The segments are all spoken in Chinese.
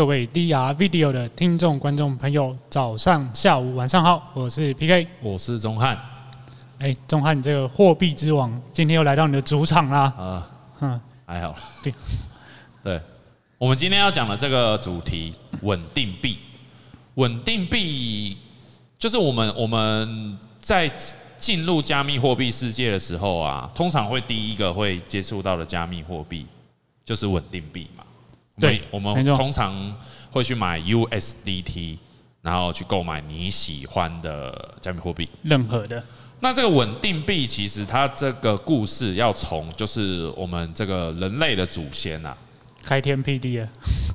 各位 DR Video 的听众、观众朋友，早上、下午、晚上好，我是 PK，我是钟汉。哎，钟汉，你这个货币之王今天又来到你的主场啦。啊，哼，还好。对，对，我们今天要讲的这个主题，稳定币。稳定币就是我们我们在进入加密货币世界的时候啊，通常会第一个会接触到的加密货币就是稳定币嘛。对，我们通常会去买 USDT，然后去购买你喜欢的加密货币，任何的。那这个稳定币其实它这个故事要从就是我们这个人类的祖先啊，开天辟地啊，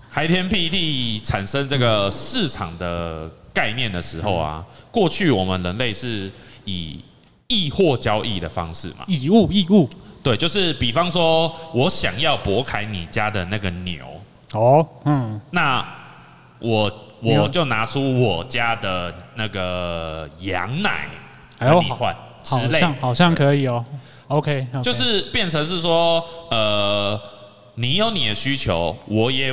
开天辟地产生这个市场的概念的时候啊，过去我们人类是以易货交易的方式嘛，以物易物，对，就是比方说我想要博凯你家的那个牛。哦，嗯，那我我就拿出我家的那个羊奶，跟你换，好像好像可以哦。OK，就是变成是说，呃，你有你的需求，我也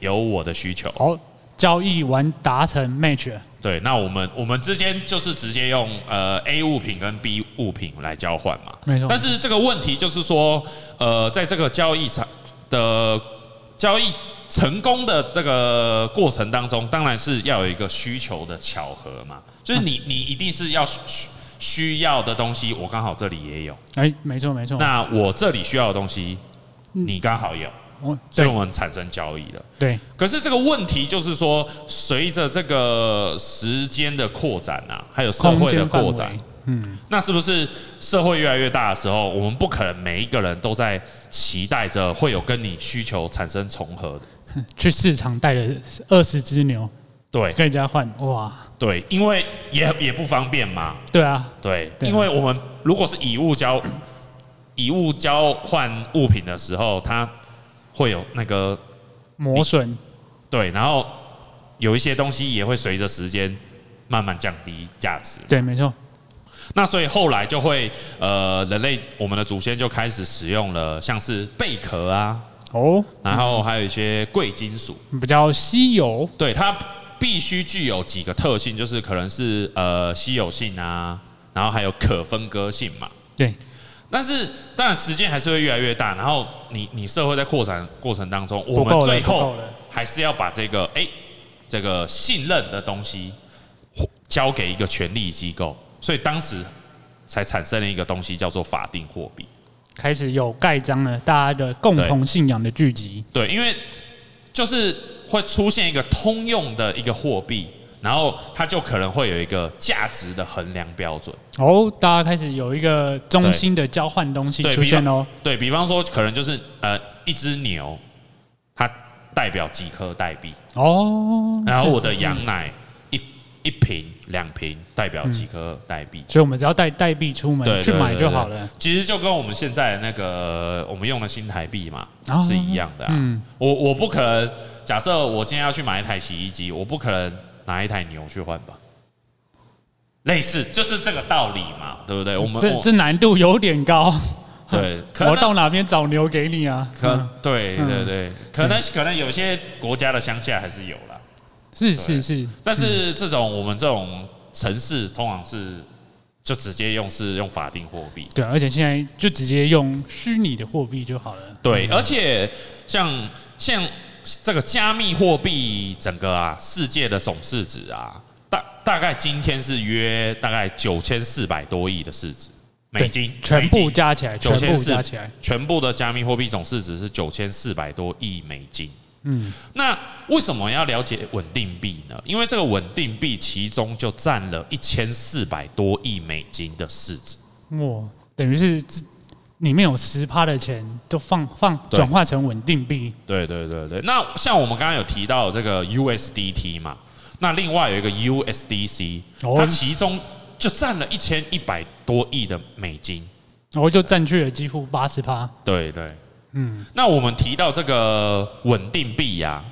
有我的需求。好，交易完达成 match。对，那我们我们之间就是直接用呃 A 物品跟 B 物品来交换嘛。没错。但是这个问题就是说，呃，在这个交易场的交易。成功的这个过程当中，当然是要有一个需求的巧合嘛，就是你你一定是要需需要的东西，我刚好这里也有。哎，没错没错。那我这里需要的东西，你刚好有，所以我们产生交易的。对。可是这个问题就是说，随着这个时间的扩展啊，还有社会的扩展。嗯，那是不是社会越来越大的时候，我们不可能每一个人都在期待着会有跟你需求产生重合的？去市场带了二十只牛，对，跟人家换，哇，对，因为也也不方便嘛。对啊，对，因为我们如果是以物交以物交换物品的时候，它会有那个磨损，对，然后有一些东西也会随着时间慢慢降低价值。对，没错。那所以后来就会，呃，人类我们的祖先就开始使用了像是贝壳啊，哦，然后还有一些贵金属，比较稀有，对，它必须具有几个特性，就是可能是呃稀有性啊，然后还有可分割性嘛，对。但是当然时间还是会越来越大，然后你你社会在扩展过程当中，我们最后还是要把这个哎、欸、这个信任的东西交给一个权力机构。所以当时才产生了一个东西，叫做法定货币，开始有盖章了，大家的共同信仰的聚集。对，因为就是会出现一个通用的一个货币，然后它就可能会有一个价值的衡量标准。哦，大家开始有一个中心的交换东西出现哦。对，比方说，可能就是呃一只牛，它代表几颗代币。哦，然后我的羊奶。一瓶两瓶代表几颗代币，所以我们只要带代币出门去买就好了。其实就跟我们现在那个我们用的新台币嘛是一样的。嗯，我我不可能假设我今天要去买一台洗衣机，我不可能拿一台牛去换吧？类似就是这个道理嘛，对不对？我们这这难度有点高。对，我到哪边找牛给你啊？可对对对，可能可能有些国家的乡下还是有啦。是是是，但是这种我们这种城市通常是就直接用是用法定货币。对，而且现在就直接用虚拟的货币就好了。对，而且像像这个加密货币整个啊世界的总市值啊，大大概今天是约大概九千四百多亿的市值美金，全部加起来，全部加起来，全部的加密货币总市值是九千四百多亿美金。嗯，那为什么要了解稳定币呢？因为这个稳定币其中就占了一千四百多亿美金的市值。哇，等于是里面有十趴的钱都放放转化成稳定币。对对对对。那像我们刚刚有提到这个 USDT 嘛，那另外有一个 USDC，它其中就占了一千一百多亿的美金，然后就占据了几乎八十趴。对对。嗯，那我们提到这个稳定币呀，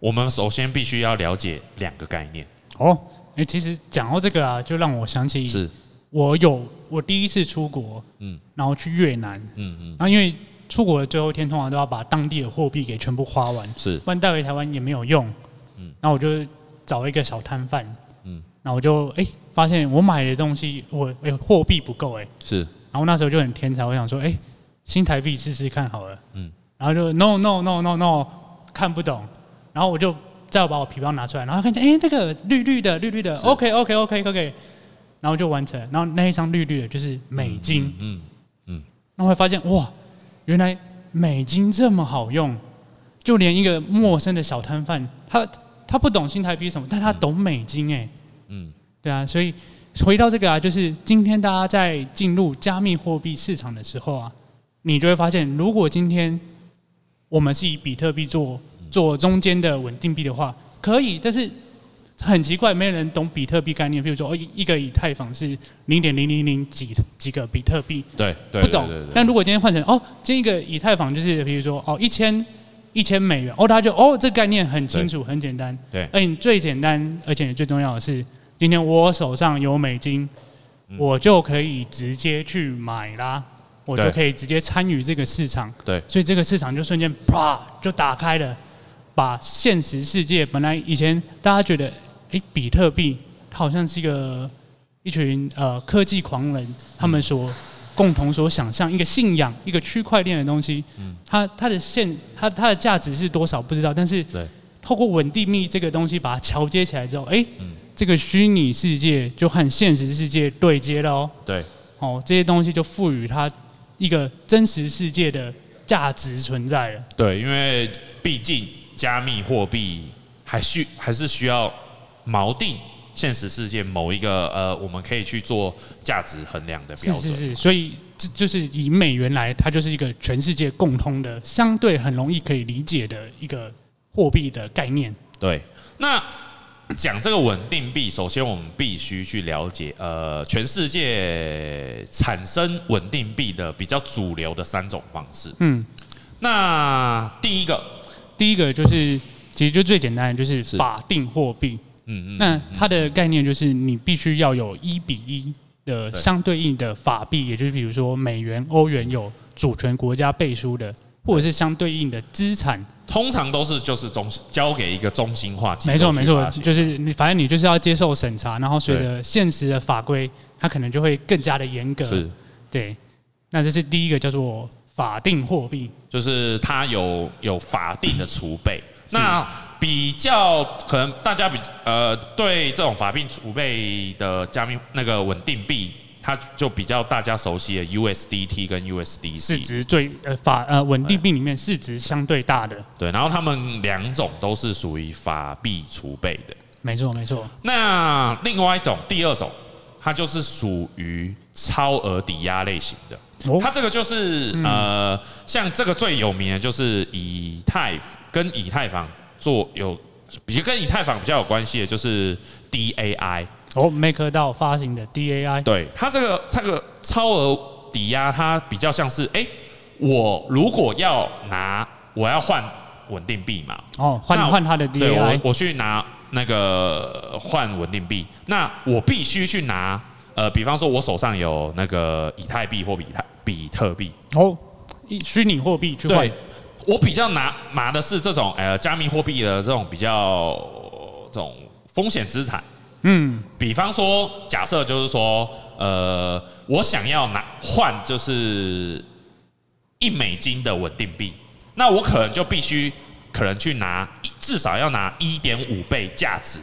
我们首先必须要了解两个概念。哦，哎，其实讲到这个啊，就让我想起，我有我第一次出国，嗯，然后去越南，嗯嗯，然后因为出国的最后一天通常都要把当地的货币给全部花完，是，不然带回台湾也没有用。嗯，然后我就找一个小摊贩，嗯，然后我就哎、欸、发现我买的东西我哎货币不够哎、欸，是，然后那时候就很天才，我想说哎、欸、新台币试试看好了，嗯，然后就 no no no no no 看不懂，然后我就再把我皮包拿出来，然后看见哎、欸、那个绿绿的绿绿的，OK OK OK OK，然后就完成，然后那一张绿绿的就是美金，嗯。嗯那会发现哇，原来美金这么好用，就连一个陌生的小摊贩，他他不懂新台币什么，但他懂美金哎，嗯，对啊，所以回到这个啊，就是今天大家在进入加密货币市场的时候啊，你就会发现，如果今天我们是以比特币做做中间的稳定币的话，可以，但是。很奇怪，没有人懂比特币概念。比如说，哦，一个以太坊是零点零零零几几个比特币，对，对，不懂。但如果今天换成哦，这一个以太坊就是，比如说哦，一千一千美元，哦，他就哦，这概念很清楚，很简单。对，而且最简单，而且最重要的是，今天我手上有美金，我就可以直接去买啦，我就可以直接参与这个市场。对，所以这个市场就瞬间啪就打开了，把现实世界本来以前大家觉得。哎，比特币它好像是一个一群呃科技狂人，他们所共同所想象一个信仰，一个区块链的东西。嗯，它它的现它它的价值是多少不知道，但是透过稳定币这个东西把它桥接起来之后，哎，这个虚拟世界就和现实世界对接了哦。对，哦，这些东西就赋予它一个真实世界的价值存在了。对，因为毕竟加密货币还需还是需要。锚定现实世界某一个呃，我们可以去做价值衡量的标准。是是是，所以这就是以美元来，它就是一个全世界共通的、相对很容易可以理解的一个货币的概念。对，那讲这个稳定币，首先我们必须去了解呃，全世界产生稳定币的比较主流的三种方式。嗯，那第一个，第一个就是其实就最简单的，就是法定货币。嗯嗯，那它的概念就是你必须要有一比一的相对应的法币，也就是比如说美元、欧元有主权国家背书的，或者是相对应的资产，通常都是就是中交给一个中心化机构。没错没错，就是你反正你就是要接受审查，然后随着现实的法规，它可能就会更加的严格。是，对。那这是第一个叫做法定货币，就是它有有法定的储备。那比较可能大家比呃对这种法定储备的加密那个稳定币，它就比较大家熟悉的 USDT 跟 USDC 市值最呃法呃稳定币里面市值相对大的。对，然后他们两种都是属于法币储备的。没错没错。那另外一种第二种，它就是属于超额抵押类型的。它这个就是呃像这个最有名的就是以太。跟以太坊做有，比如跟以太坊比较有关系的，就是 DAI 哦，MakerDAO 发行的 DAI，对。它这个这个超额抵押，它比较像是，哎、欸，我如果要拿，我要换稳定币嘛，哦，换换它的 DAI，对我我去拿那个换稳定币，那我必须去拿，呃，比方说我手上有那个以太币或比特比特币，哦，虚拟货币去换。我比较拿拿的是这种呃加密货币的这种比较这种风险资产，嗯，比方说假设就是说呃我想要拿换就是一美金的稳定币，那我可能就必须可能去拿至少要拿一点五倍价值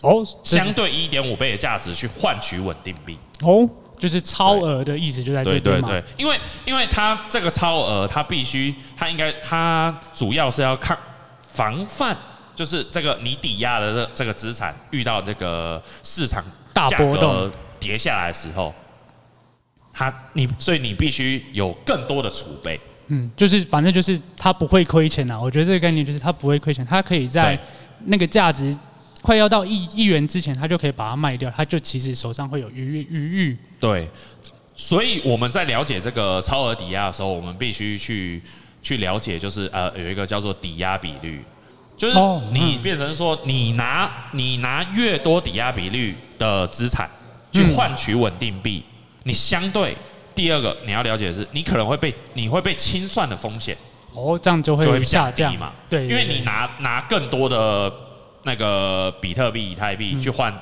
哦，相对一点五倍的价值去换取稳定币哦。就是超额的意思就在这边嘛？对对对，因为因为它这个超额，它必须它应该它主要是要看防范，就是这个你抵押的这这个资产遇到这个市场大波动跌下来的时候，它你所以你必须有更多的储备。嗯，就是反正就是它不会亏钱啊。我觉得这个概念就是它不会亏钱，它可以在那个价值。快要到一亿元之前，它就可以把它卖掉，它就其实手上会有余余裕。对，所以我们在了解这个超额抵押的时候，我们必须去去了解，就是呃有一个叫做抵押比率，就是你变成说你拿你拿越多抵押比率的资产去换取稳定币，你相对第二个你要了解的是，你可能会被你会被清算的风险。哦，这样就会下降嘛？对，因为你拿拿更多的那个比特币、以太币去换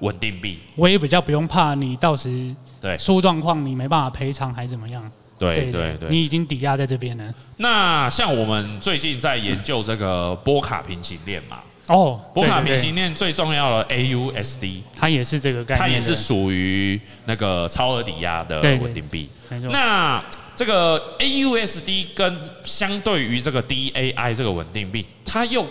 稳定币，我也比较不用怕你到时对出状况，你没办法赔偿还是怎么样？对对对，对，你已经抵押在这边了。那像我们最近在研究这个波卡平行链嘛？哦，波卡平行链最重要的 AUSD，它也是这个概念，它也是属于那个超额抵押的稳定币。那这个 AUSD 跟相对于这个 DAI 这个稳定币，它又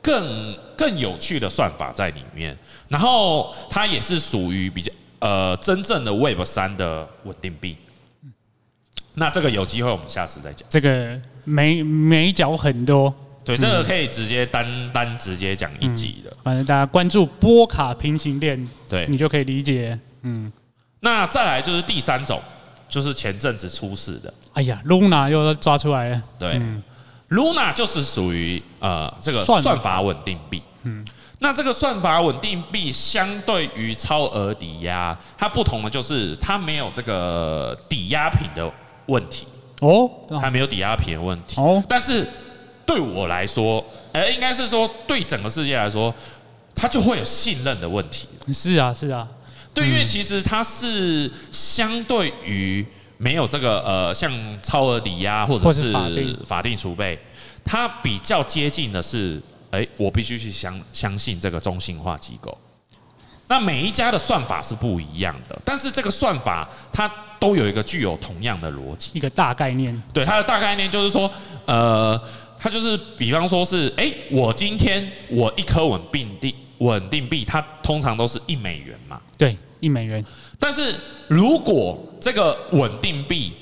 更更有趣的算法在里面，然后它也是属于比较呃真正的 Web 三的稳定币。那这个有机会我们下次再讲。这个眉眉角很多，对，这个可以直接单单直接讲一集的。嗯，反正大家关注波卡平行链，对，你就可以理解。嗯，那再来就是第三种。就是前阵子出事的，哎呀，Luna 又抓出来了。对、嗯、，Luna 就是属于呃这个算法稳定币。嗯，那这个算法稳定币相对于超额抵押，它不同的就是它没有这个抵押品的问题。哦，还没有抵押品的问题。哦，但是对我来说，呃，应该是说对整个世界来说，它就会有信任的问题。是啊，是啊。对，因为其实它是相对于没有这个呃，像超额抵押或者是法定储备，它比较接近的是，哎，我必须去相相信这个中心化机构。那每一家的算法是不一样的，但是这个算法它都有一个具有同样的逻辑，一个大概念。对，它的大概念就是说，呃，它就是比方说是，哎，我今天我一颗稳定币。稳定币它通常都是一美元嘛，对，一美元。但是如果这个稳定币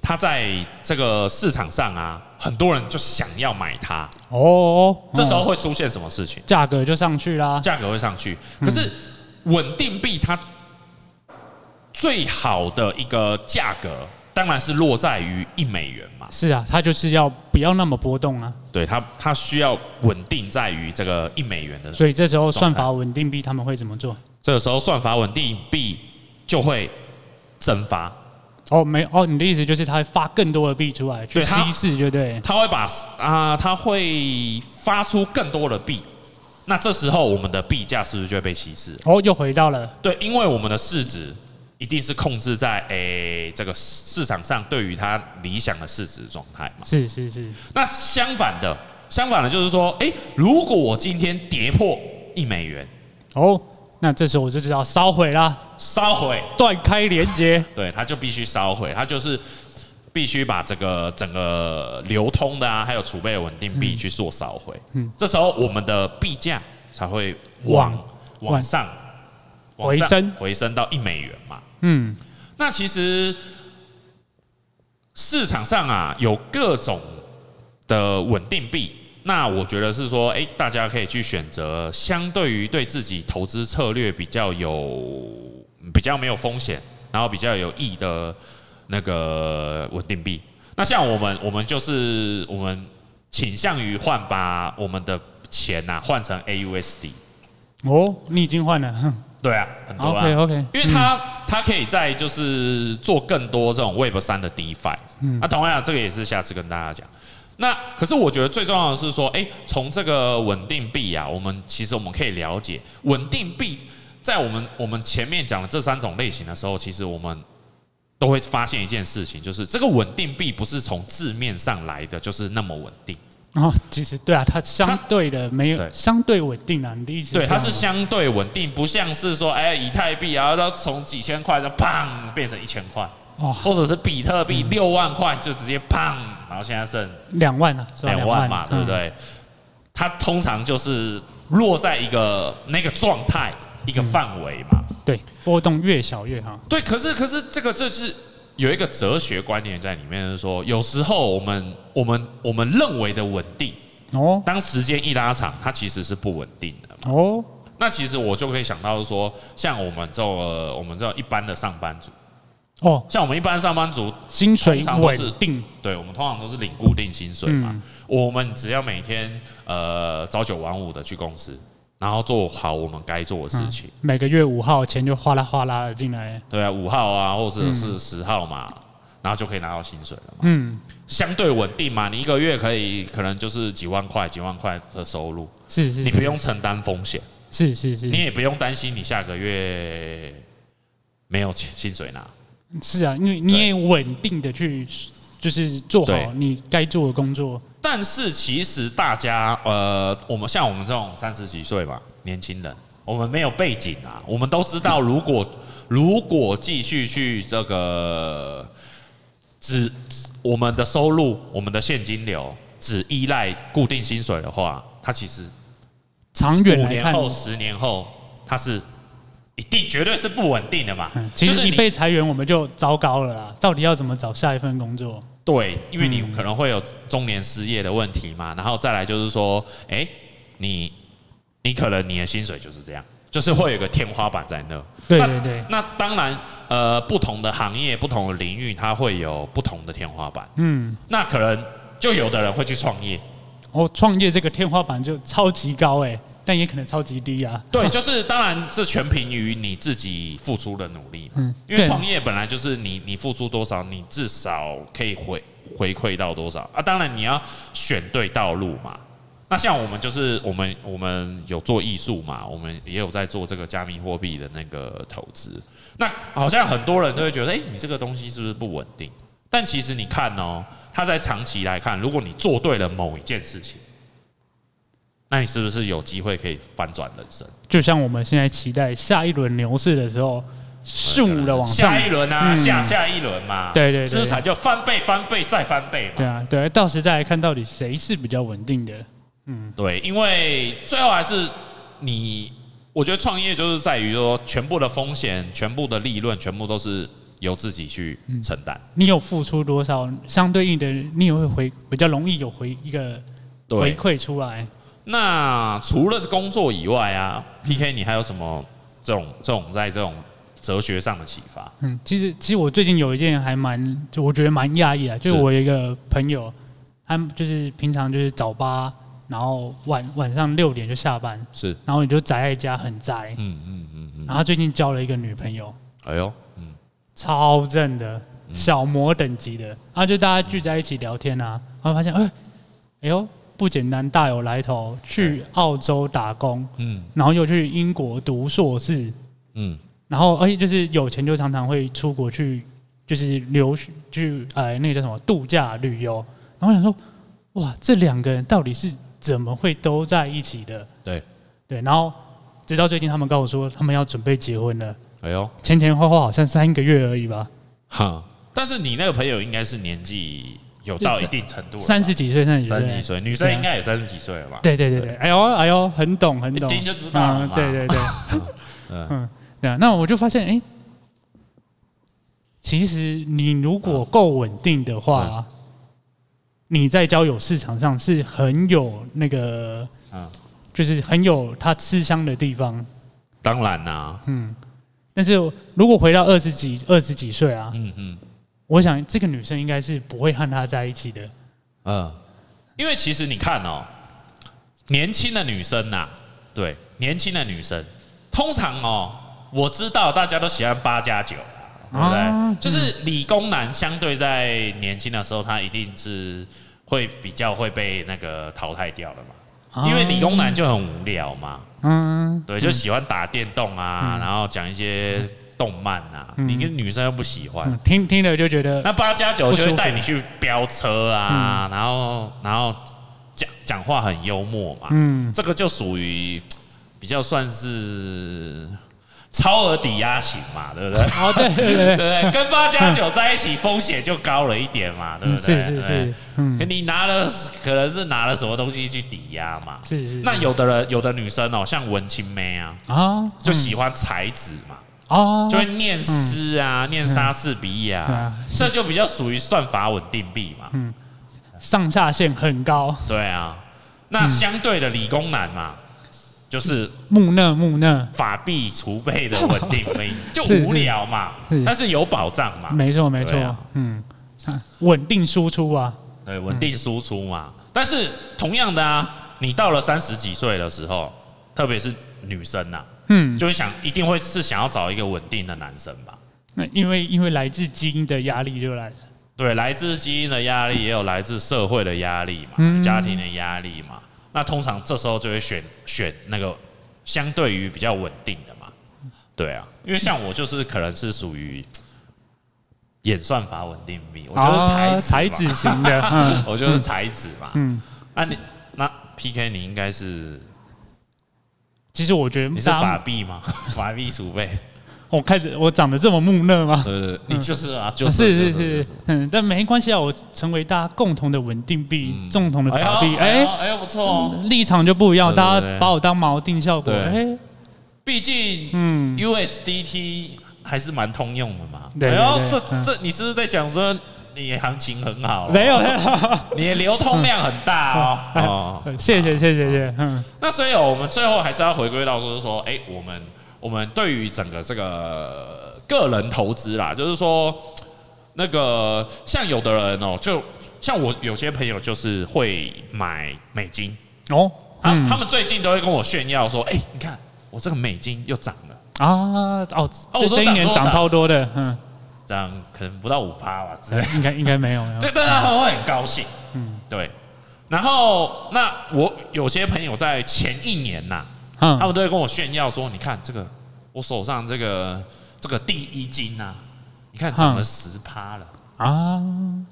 它在这个市场上啊，很多人就想要买它，哦，这时候会出现什么事情？价格就上去啦，价格会上去。可是稳定币它最好的一个价格。当然是落在于一美元嘛。是啊，它就是要不要那么波动啊。对，它它需要稳定在于这个一美元的。所以这时候算法稳定币他们会怎么做？这个时候算法稳定币就会蒸发。哦，没哦，你的意思就是它会发更多的币出来去稀释，对不对？它会把啊，它会发出更多的币。那这时候我们的币价是不是就会被稀释？哦，又回到了。对，因为我们的市值。一定是控制在诶、欸、这个市场上对于它理想的市值状态嘛？是是是。那相反的，相反的就是说，诶、欸，如果我今天跌破一美元，哦，那这时候我就知道烧毁啦，烧毁，断开连接，对，它就必须烧毁，它就是必须把这个整个流通的啊，还有储备的稳定币去做烧回。嗯，这时候我们的币价才会往往上回升，回升到一美元嘛。嗯，那其实市场上啊有各种的稳定币，那我觉得是说，哎，大家可以去选择相对于对自己投资策略比较有、比较没有风险，然后比较有益的那个稳定币。那像我们，我们就是我们倾向于换把我们的钱呐换成 AUSD。哦，你已经换了。对啊，很多啊。OK OK，因为它它可以在就是做更多这种 Web 三的 DeFi。嗯。那同样，这个也是下次跟大家讲。那可是我觉得最重要的是说，哎，从这个稳定币啊，我们其实我们可以了解，稳定币在我们我们前面讲的这三种类型的时候，其实我们都会发现一件事情，就是这个稳定币不是从字面上来的，就是那么稳定。哦，其实对啊，它相对的没有相对稳定啊，你的意思？对，它是相对稳定，不像是说，哎，以太币啊，然后从几千块就砰变成一千块，哦，或者是比特币六万块就直接砰，然后现在剩两万啊，两万嘛，对不对？它通常就是落在一个那个状态一个范围嘛，对，波动越小越好。对，可是可是这个这是。有一个哲学观念在里面，就是说，有时候我们我们我们认为的稳定，哦，当时间一拉长，它其实是不稳定的。哦，那其实我就可以想到说，像我们这我们这一般的上班族，哦，像我们一般上班族，薪水稳定，对，我们通常都是领固定薪水嘛。我们只要每天呃朝九晚五的去公司，然后做好我们该做的事情。嗯、每个月五号钱就哗啦哗啦的进来。对啊，五号啊，或者是十号嘛，嗯、然后就可以拿到薪水了嘛。嗯，相对稳定嘛，你一个月可以可能就是几万块、几万块的收入。是是，是，你不用承担风险。是是是，你也不用担心你下个月没有钱薪水拿。是啊，因为你也稳定的去就是做好你该做的工作。但是其实大家，呃，我们像我们这种三十几岁吧，年轻人，我们没有背景啊，我们都知道，如果如果继续去这个只我们的收入，我们的现金流只依赖固定薪水的话，它其实长远五年后、十年后，它是一定绝对是不稳定的嘛。其实你被裁员，我们就糟糕了啦。到底要怎么找下一份工作？对，因为你可能会有中年失业的问题嘛，然后再来就是说，哎，你你可能你的薪水就是这样，就是会有个天花板在那。对对对。那当然，呃，不同的行业、不同的领域，它会有不同的天花板。嗯。那可能就有的人会去创业。哦，创业这个天花板就超级高哎。但也可能超级低啊！对，就是当然是全凭于你自己付出的努力嘛。嗯，因为创业本来就是你你付出多少，你至少可以回回馈到多少啊。当然你要选对道路嘛。那像我们就是我们我们有做艺术嘛，我们也有在做这个加密货币的那个投资。那好像很多人都会觉得，哎，你这个东西是不是不稳定？但其实你看哦，它在长期来看，如果你做对了某一件事情。那你是不是有机会可以翻转人生？就像我们现在期待下一轮牛市的时候，迅的往上。下一轮啊，嗯、下下一轮嘛。对对对，资产就翻倍、翻倍再翻倍嘛。对啊，对，到时再来看到底谁是比较稳定的。嗯，对，因为最后还是你，我觉得创业就是在于说，全部的风险、全部的利润，全部都是由自己去承担、嗯。你有付出多少，相对应的，你也会回比较容易有回一个回馈出来。那除了工作以外啊，PK，你还有什么这种这种在这种哲学上的启发？嗯，其实其实我最近有一件还蛮，就我觉得蛮讶异啊，就是我有一个朋友，他就是平常就是早八，然后晚晚上六点就下班，是，然后你就宅在家很宅，嗯嗯嗯嗯，然后他最近交了一个女朋友，哎呦，嗯，超正的，小魔等级的，然后就大家聚在一起聊天啊，然后发现，哎，哎呦。不简单，大有来头。去澳洲打工，嗯，然后又去英国读硕士，嗯，然后而且就是有钱就常常会出国去，就是留学去呃那个叫什么度假旅游。然后我想说，哇，这两个人到底是怎么会都在一起的？对对，然后直到最近他们跟我说，他们要准备结婚了。哎呦，前前后后好像三个月而已吧。哈，但是你那个朋友应该是年纪。有到一定程度，三十几岁，三十几岁，女生应该也三十几岁了吧？对对对对，哎呦哎呦，很懂很懂，一听就知道了嘛。对对对，嗯，对啊，那我就发现，哎，其实你如果够稳定的话，你在交友市场上是很有那个，嗯，就是很有它吃香的地方。当然啦，嗯，但是如果回到二十几二十几岁啊，嗯嗯。我想这个女生应该是不会和他在一起的，嗯，因为其实你看哦，年轻的女生呐，对，年轻的女生，通常哦，我知道大家都喜欢八加九，对不对？就是理工男相对在年轻的时候，他一定是会比较会被那个淘汰掉的嘛，因为理工男就很无聊嘛，嗯，对，就喜欢打电动啊，然后讲一些。动漫啊，你跟女生又不喜欢，听听了就觉得那八加九就会带你去飙车啊，然后然后讲讲话很幽默嘛，嗯，这个就属于比较算是超额抵押型嘛，对不对？哦，对对对。对，跟八加九在一起风险就高了一点嘛，对不对？是是是，嗯，可你拿了可能是拿了什么东西去抵押嘛？是是。那有的人有的女生哦，像文青妹啊，啊，就喜欢才子嘛。哦，就会念诗啊，嗯、念莎士比亚，嗯啊、这就比较属于算法稳定币嘛。嗯，上下限很高。对啊，那相对的理工男嘛，就是木讷木讷，法币储备的稳定币，就无聊嘛，但是有保障嘛。没错没错，啊、嗯，稳定输出啊，对，稳定输出嘛。嗯、但是同样的啊，你到了三十几岁的时候。特别是女生呐、啊，嗯，就会想一定会是想要找一个稳定的男生吧？那因为因为来自基因的压力就来了，对，来自基因的压力，也有来自社会的压力嘛，嗯、家庭的压力嘛。那通常这时候就会选选那个相对于比较稳定的嘛。对啊，因为像我就是可能是属于演算法稳定币，我就是才才子型的，嗯、我就是才子嘛。嗯，那你那 PK 你应该是，其实我觉得你是法币吗？法币储备。我开始我长得这么木讷吗？呃，你就是啊，就是是是是，嗯，但没关系啊，我成为大家共同的稳定币，共同的法币，哎哎呦不错哦，立场就不一样，大家把我当锚定效果，哎，毕竟嗯，USDT 还是蛮通用的嘛，对，然后这这你是不是在讲说你行情很好？没有，你的流通量很大哦，哦。谢谢谢谢谢，嗯，那所以我们最后还是要回归到说说，哎，我们。我们对于整个这个个人投资啦，就是说，那个像有的人哦，就像我有些朋友就是会买美金。哦，他他们最近都会跟我炫耀说，哎，你看我这个美金又涨了。啊哦，这这一年涨超多的，嗯，涨可能不到五趴吧，应该应该没有，对，但他们会很高兴，嗯，对，然后那我有些朋友在前一年呐。他们都会跟我炫耀说：“你看这个，我手上这个这个第一金呐，你看涨了十趴了啊！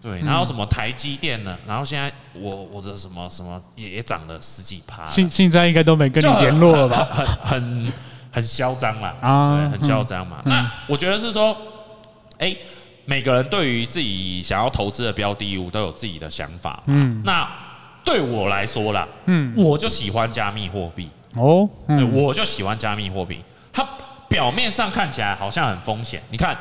对，然后什么台积电呢？然后现在我我的什么什么也也涨了十几趴。现现在应该都没跟你联络了吧？很很很嚣张嘛啊，很嚣张嘛。那我觉得是说，哎，每个人对于自己想要投资的标的物都有自己的想法。嗯，那对我来说啦，嗯，我就喜欢加密货币。”哦，嗯、我就喜欢加密货币，它表面上看起来好像很风险。你看，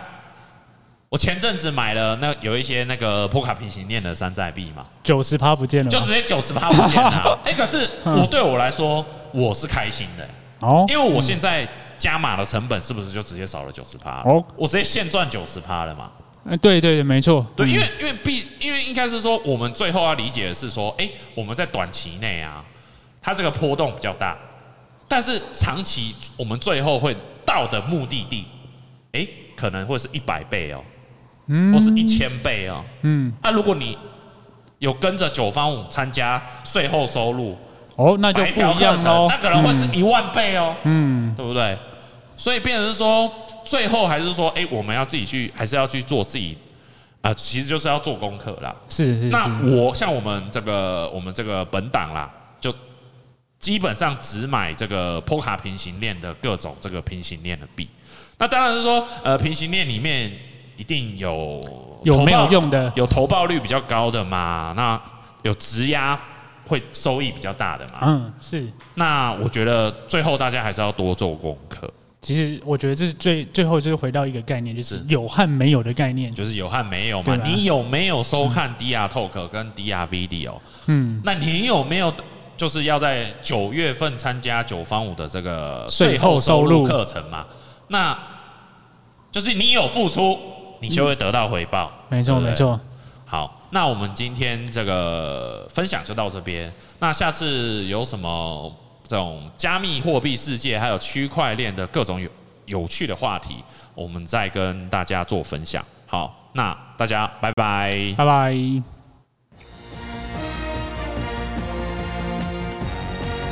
我前阵子买了那有一些那个波卡平行链的山寨币嘛，九十趴不见了，就直接九十趴不见了。哎，可是我对我来说我是开心的哦，因为我现在加码的成本是不是就直接少了九十趴？哦，我直接现赚九十趴了嘛？哎，对对对，没错，对，因为因为必，因为应该是说我们最后要理解的是说，哎，我们在短期内啊，它这个波动比较大。但是长期我们最后会到的目的地，哎，可能会是一百倍哦，嗯，或是一千倍哦，嗯，那如果你有跟着九方五参加税后收入，哦，那就不一样哦，那可能会是一万倍哦，嗯，对不对？所以变成是说，最后还是说，哎，我们要自己去，还是要去做自己啊，其实就是要做功课啦。是是是。那我像我们这个，我们这个本档啦。就基本上只买这个波卡平行链的各种这个平行链的币，那当然是说，呃，平行链里面一定有有没有用的，有投报率比较高的嘛，那有质押会收益比较大的嘛，嗯，是。那我觉得最后大家还是要多做功课。其实我觉得这是最最后就是回到一个概念，就是有和没有的概念，就是有和没有嘛。你有没有收看 DR Talk 跟 DR Video？嗯，那你有没有？就是要在九月份参加九方五的这个税后收入课程嘛，那就是你有付出，你就会得到回报。没错，没错。好，那我们今天这个分享就到这边。那下次有什么这种加密货币世界还有区块链的各种有有趣的话题，我们再跟大家做分享。好，那大家拜拜，拜拜。